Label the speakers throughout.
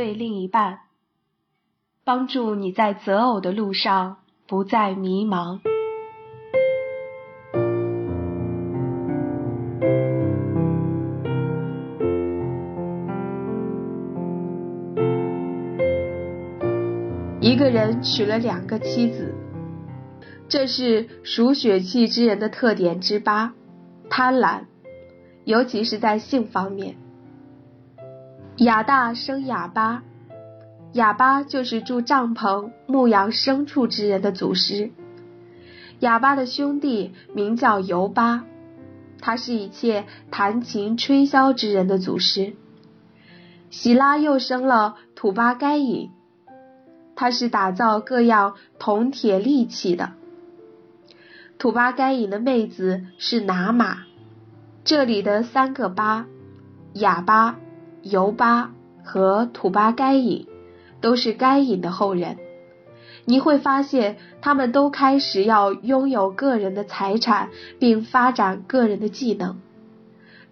Speaker 1: 对另一半，帮助你在择偶的路上不再迷茫。一个人娶了两个妻子，这是属血气之人的特点之八：贪婪，尤其是在性方面。亚大生亚巴，亚巴就是住帐篷、牧养牲畜之人的祖师。亚巴的兄弟名叫尤巴，他是一切弹琴吹箫之人的祖师。喜拉又生了土巴该隐，他是打造各样铜铁利器的。土巴该隐的妹子是拿玛，这里的三个巴，哑巴。尤巴和土巴该隐都是该隐的后人，你会发现他们都开始要拥有个人的财产，并发展个人的技能，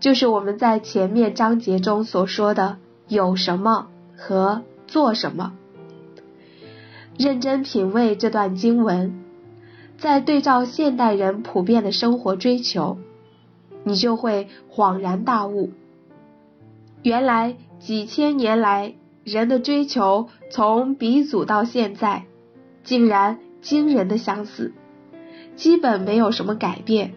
Speaker 1: 就是我们在前面章节中所说的有什么和做什么。认真品味这段经文，在对照现代人普遍的生活追求，你就会恍然大悟。原来几千年来，人的追求从鼻祖到现在，竟然惊人的相似，基本没有什么改变。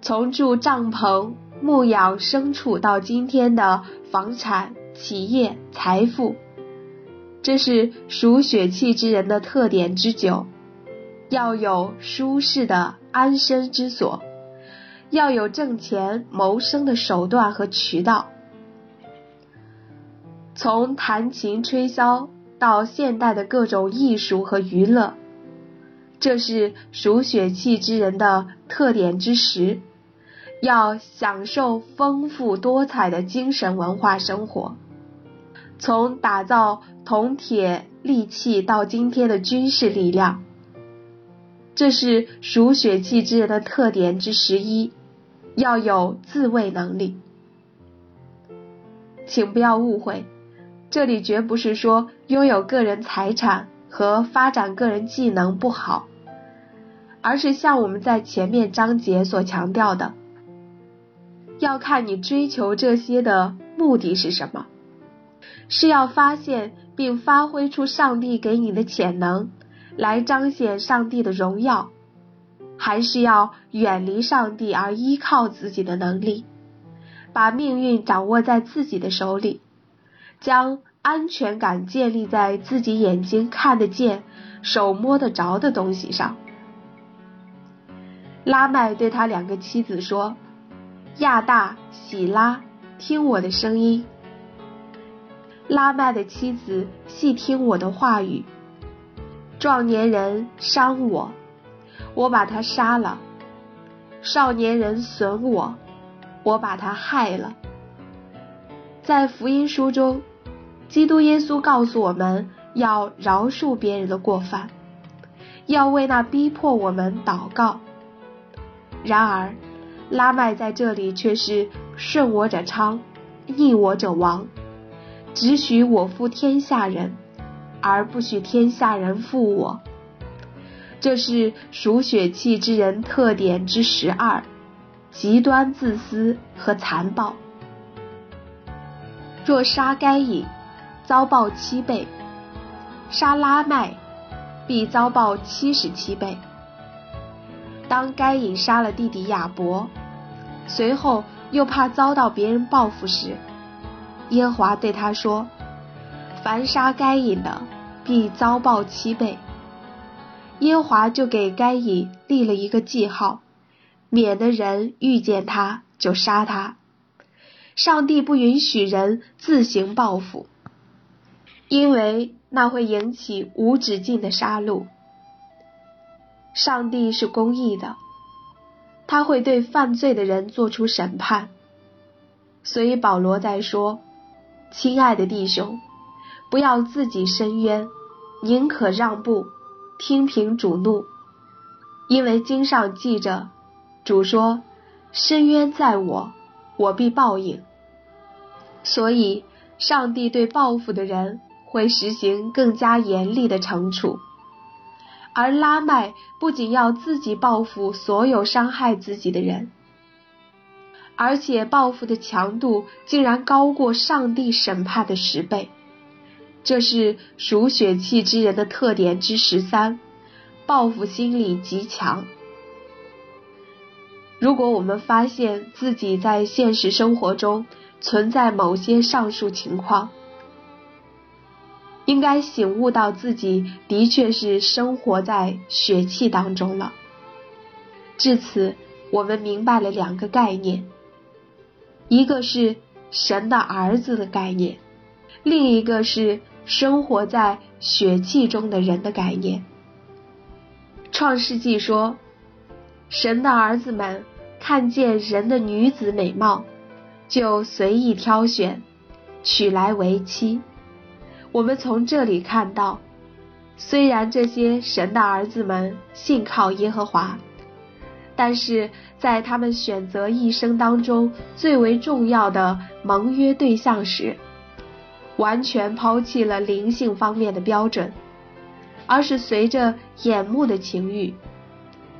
Speaker 1: 从住帐篷、牧养牲畜到今天的房产、企业、财富，这是属血气之人的特点之九：要有舒适的安身之所，要有挣钱谋生的手段和渠道。从弹琴吹箫到现代的各种艺术和娱乐，这是属血气之人的特点之十。要享受丰富多彩的精神文化生活。从打造铜铁利器到今天的军事力量，这是属血气之人的特点之十一。要有自卫能力，请不要误会。这里绝不是说拥有个人财产和发展个人技能不好，而是像我们在前面章节所强调的，要看你追求这些的目的是什么，是要发现并发挥出上帝给你的潜能，来彰显上帝的荣耀，还是要远离上帝而依靠自己的能力，把命运掌握在自己的手里。将安全感建立在自己眼睛看得见、手摸得着的东西上。拉麦对他两个妻子说：“亚大、喜拉，听我的声音。”拉麦的妻子细听我的话语。壮年人伤我，我把他杀了；少年人损我，我把他害了。在福音书中。基督耶稣告诉我们要饶恕别人的过犯，要为那逼迫我们祷告。然而，拉麦在这里却是顺我者昌，逆我者亡，只许我负天下人，而不许天下人负我。这是属血气之人特点之十二：极端自私和残暴。若杀该隐。遭报七倍，杀拉麦必遭报七十七倍。当该隐杀了弟弟亚伯，随后又怕遭到别人报复时，耶华对他说：“凡杀该隐的，必遭报七倍。”耶华就给该隐立了一个记号，免得人遇见他就杀他。上帝不允许人自行报复。因为那会引起无止境的杀戮。上帝是公义的，他会对犯罪的人做出审判。所以保罗在说：“亲爱的弟兄，不要自己伸冤，宁可让步，听凭主怒。因为经上记着，主说：伸冤在我，我必报应。所以。”上帝对报复的人会实行更加严厉的惩处，而拉麦不仅要自己报复所有伤害自己的人，而且报复的强度竟然高过上帝审判的十倍。这是属血气之人的特点之十三，报复心理极强。如果我们发现自己在现实生活中存在某些上述情况，应该醒悟到自己的确是生活在血气当中了。至此，我们明白了两个概念：一个是神的儿子的概念，另一个是生活在血气中的人的概念。创世纪说。神的儿子们看见人的女子美貌，就随意挑选，娶来为妻。我们从这里看到，虽然这些神的儿子们信靠耶和华，但是在他们选择一生当中最为重要的盟约对象时，完全抛弃了灵性方面的标准，而是随着眼目的情欲。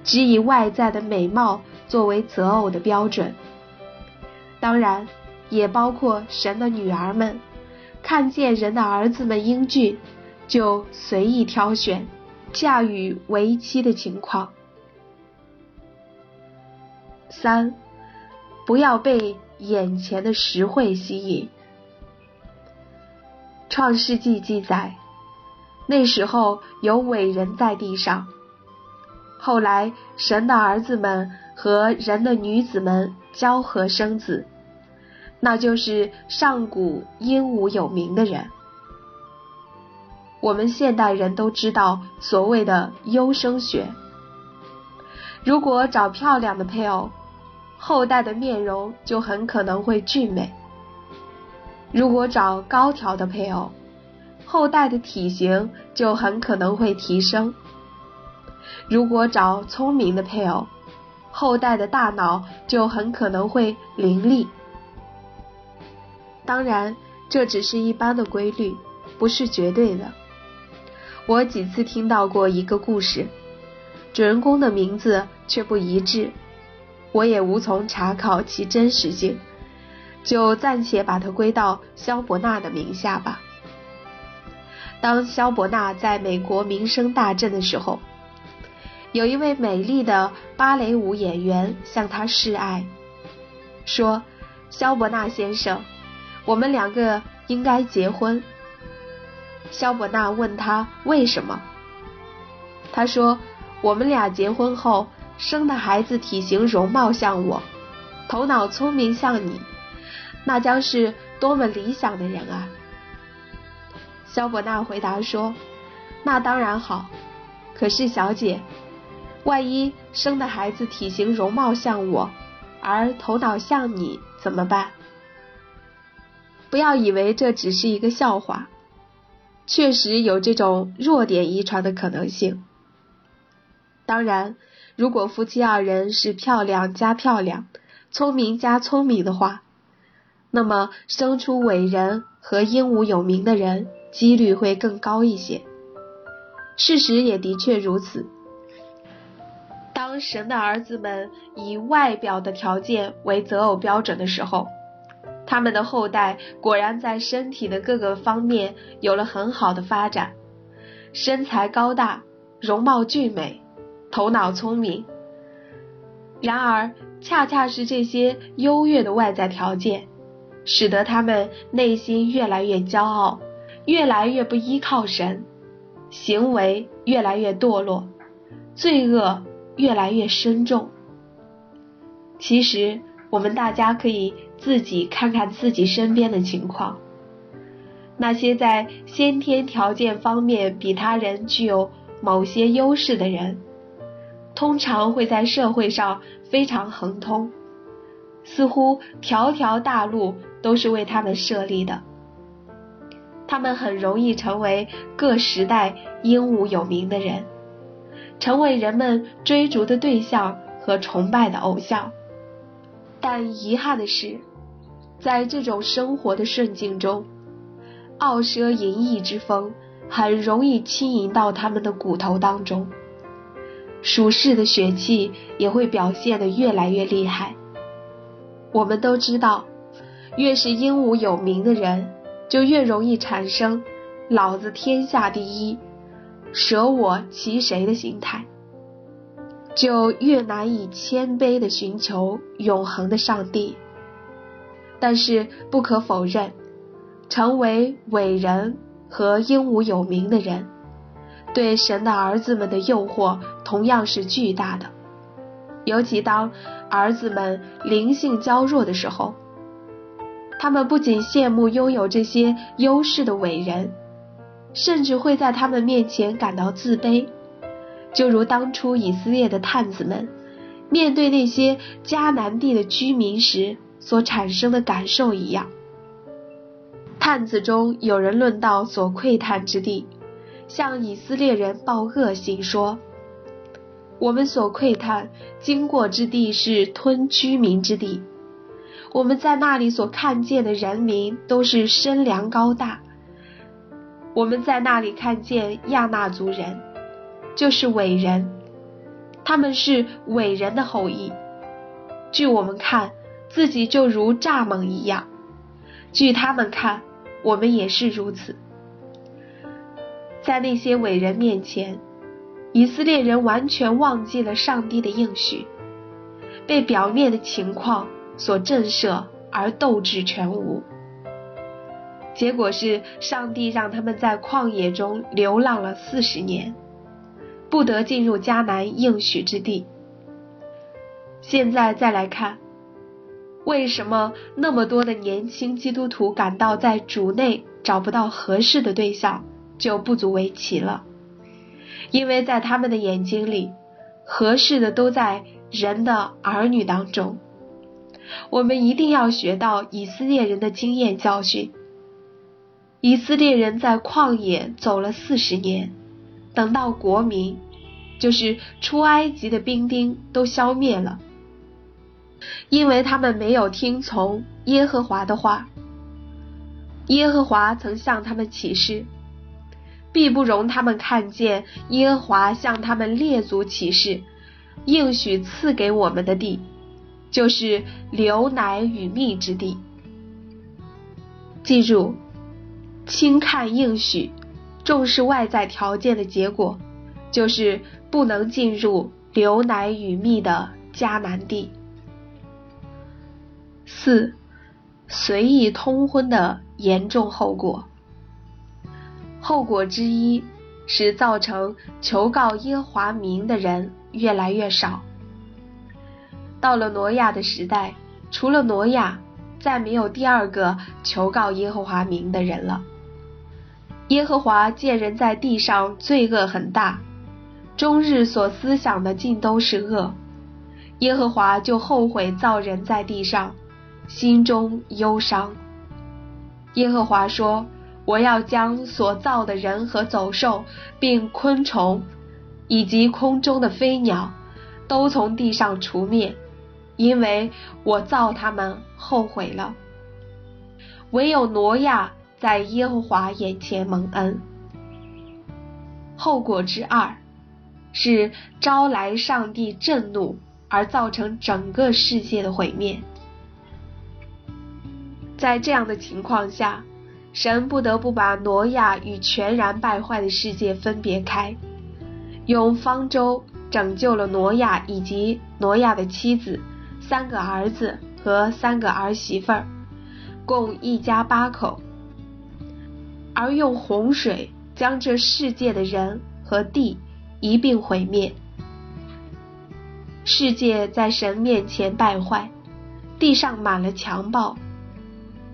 Speaker 1: 只以外在的美貌作为择偶的标准，当然也包括神的女儿们，看见人的儿子们英俊，就随意挑选，嫁与为妻的情况。三，不要被眼前的实惠吸引。创世纪记载，那时候有伟人在地上。后来，神的儿子们和人的女子们交合生子，那就是上古英武有名的人。我们现代人都知道所谓的优生学。如果找漂亮的配偶，后代的面容就很可能会俊美；如果找高挑的配偶，后代的体型就很可能会提升。如果找聪明的配偶，后代的大脑就很可能会伶俐。当然，这只是一般的规律，不是绝对的。我几次听到过一个故事，主人公的名字却不一致，我也无从查考其真实性，就暂且把它归到萧伯纳的名下吧。当萧伯纳在美国名声大振的时候。有一位美丽的芭蕾舞演员向他示爱，说：“肖伯纳先生，我们两个应该结婚。”肖伯纳问他为什么，他说：“我们俩结婚后生的孩子体型容貌像我，头脑聪明像你，那将是多么理想的人啊！”肖伯纳回答说：“那当然好，可是小姐。”万一生的孩子体型容貌像我，而头脑像你怎么办？不要以为这只是一个笑话，确实有这种弱点遗传的可能性。当然，如果夫妻二人是漂亮加漂亮、聪明加聪明的话，那么生出伟人和英武有名的人几率会更高一些。事实也的确如此。当神的儿子们以外表的条件为择偶标准的时候，他们的后代果然在身体的各个方面有了很好的发展，身材高大，容貌俊美，头脑聪明。然而，恰恰是这些优越的外在条件，使得他们内心越来越骄傲，越来越不依靠神，行为越来越堕落，罪恶。越来越深重。其实，我们大家可以自己看看自己身边的情况。那些在先天条件方面比他人具有某些优势的人，通常会在社会上非常横通，似乎条条大路都是为他们设立的。他们很容易成为各时代英武有名的人。成为人们追逐的对象和崇拜的偶像，但遗憾的是，在这种生活的顺境中，傲奢淫逸之风很容易侵淫到他们的骨头当中，属世的血气也会表现得越来越厉害。我们都知道，越是英武有名的人，就越容易产生“老子天下第一，舍我其谁”的心态，就越难以谦卑的寻求永恒的上帝。但是不可否认。成为伟人和英武有名的人，对神的儿子们的诱惑同样是巨大的。尤其当儿子们灵性较弱的时候，他们不仅羡慕拥有这些优势的伟人，甚至会在他们面前感到自卑，就如当初以色列的探子们面对那些迦南地的居民时所产生的感受一样。探子中有人论到所窥探之地，向以色列人报恶信说：“我们所窥探经过之地是吞居民之地，我们在那里所看见的人民都是身量高大。我们在那里看见亚纳族人，就是伟人，他们是伟人的后裔。据我们看，自己就如蚱蜢一样；据他们看。”我们也是如此，在那些伟人面前，以色列人完全忘记了上帝的应许，被表面的情况所震慑而斗志全无。结果是，上帝让他们在旷野中流浪了四十年，不得进入迦南应许之地。现在再来看。为什么那么多的年轻基督徒感到在主内找不到合适的对象，就不足为奇了？因为在他们的眼睛里，合适的都在人的儿女当中。我们一定要学到以色列人的经验教训。以色列人在旷野走了四十年，等到国民，就是出埃及的兵丁都消灭了。因为他们没有听从耶和华的话，耶和华曾向他们起誓，必不容他们看见耶和华向他们列祖起誓，应许赐给我们的地，就是流奶与蜜之地。记住，轻看应许，重视外在条件的结果，就是不能进入流奶与蜜的迦南地。四，随意通婚的严重后果。后果之一是造成求告耶和华名的人越来越少。到了挪亚的时代，除了挪亚，再没有第二个求告耶和华名的人了。耶和华见人在地上罪恶很大，终日所思想的尽都是恶，耶和华就后悔造人在地上。心中忧伤。耶和华说：“我要将所造的人和走兽，并昆虫，以及空中的飞鸟，都从地上除灭，因为我造他们后悔了。唯有挪亚在耶和华眼前蒙恩。后果之二，是招来上帝震怒，而造成整个世界的毁灭。”在这样的情况下，神不得不把挪亚与全然败坏的世界分别开，用方舟拯救了挪亚以及挪亚的妻子、三个儿子和三个儿媳妇儿，共一家八口，而用洪水将这世界的人和地一并毁灭。世界在神面前败坏，地上满了强暴。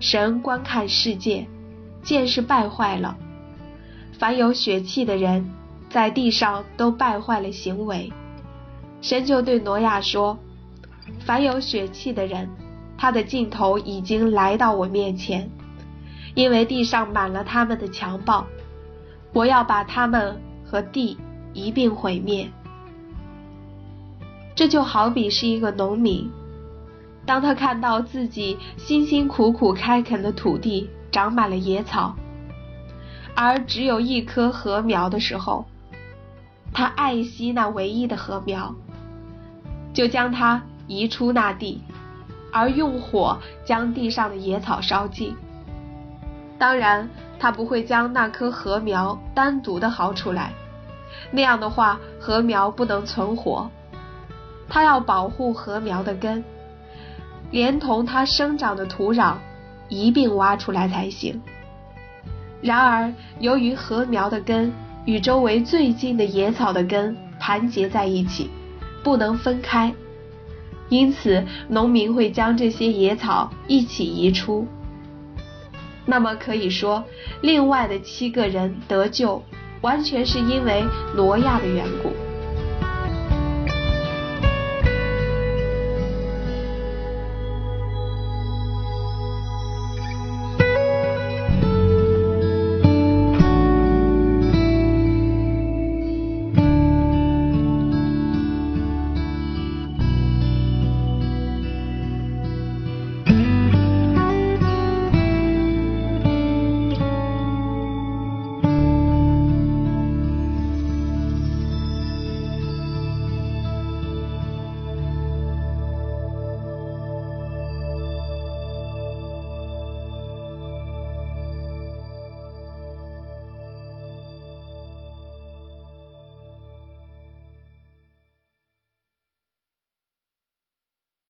Speaker 1: 神观看世界，见是败坏了。凡有血气的人，在地上都败坏了行为。神就对挪亚说：“凡有血气的人，他的尽头已经来到我面前，因为地上满了他们的强暴，我要把他们和地一并毁灭。”这就好比是一个农民。当他看到自己辛辛苦苦开垦的土地长满了野草，而只有一棵禾苗的时候，他爱惜那唯一的禾苗，就将它移出那地，而用火将地上的野草烧尽。当然，他不会将那棵禾苗单独的薅出来，那样的话，禾苗不能存活。他要保护禾苗的根，连同它生长的土壤一并挖出来才行。然而，由于禾苗的根与周围最近的野草的根盘结在一起，不能分开，因此农民会将这些野草一起移出。那么可以说，另外的七个人得救，完全是因为挪亚的缘故。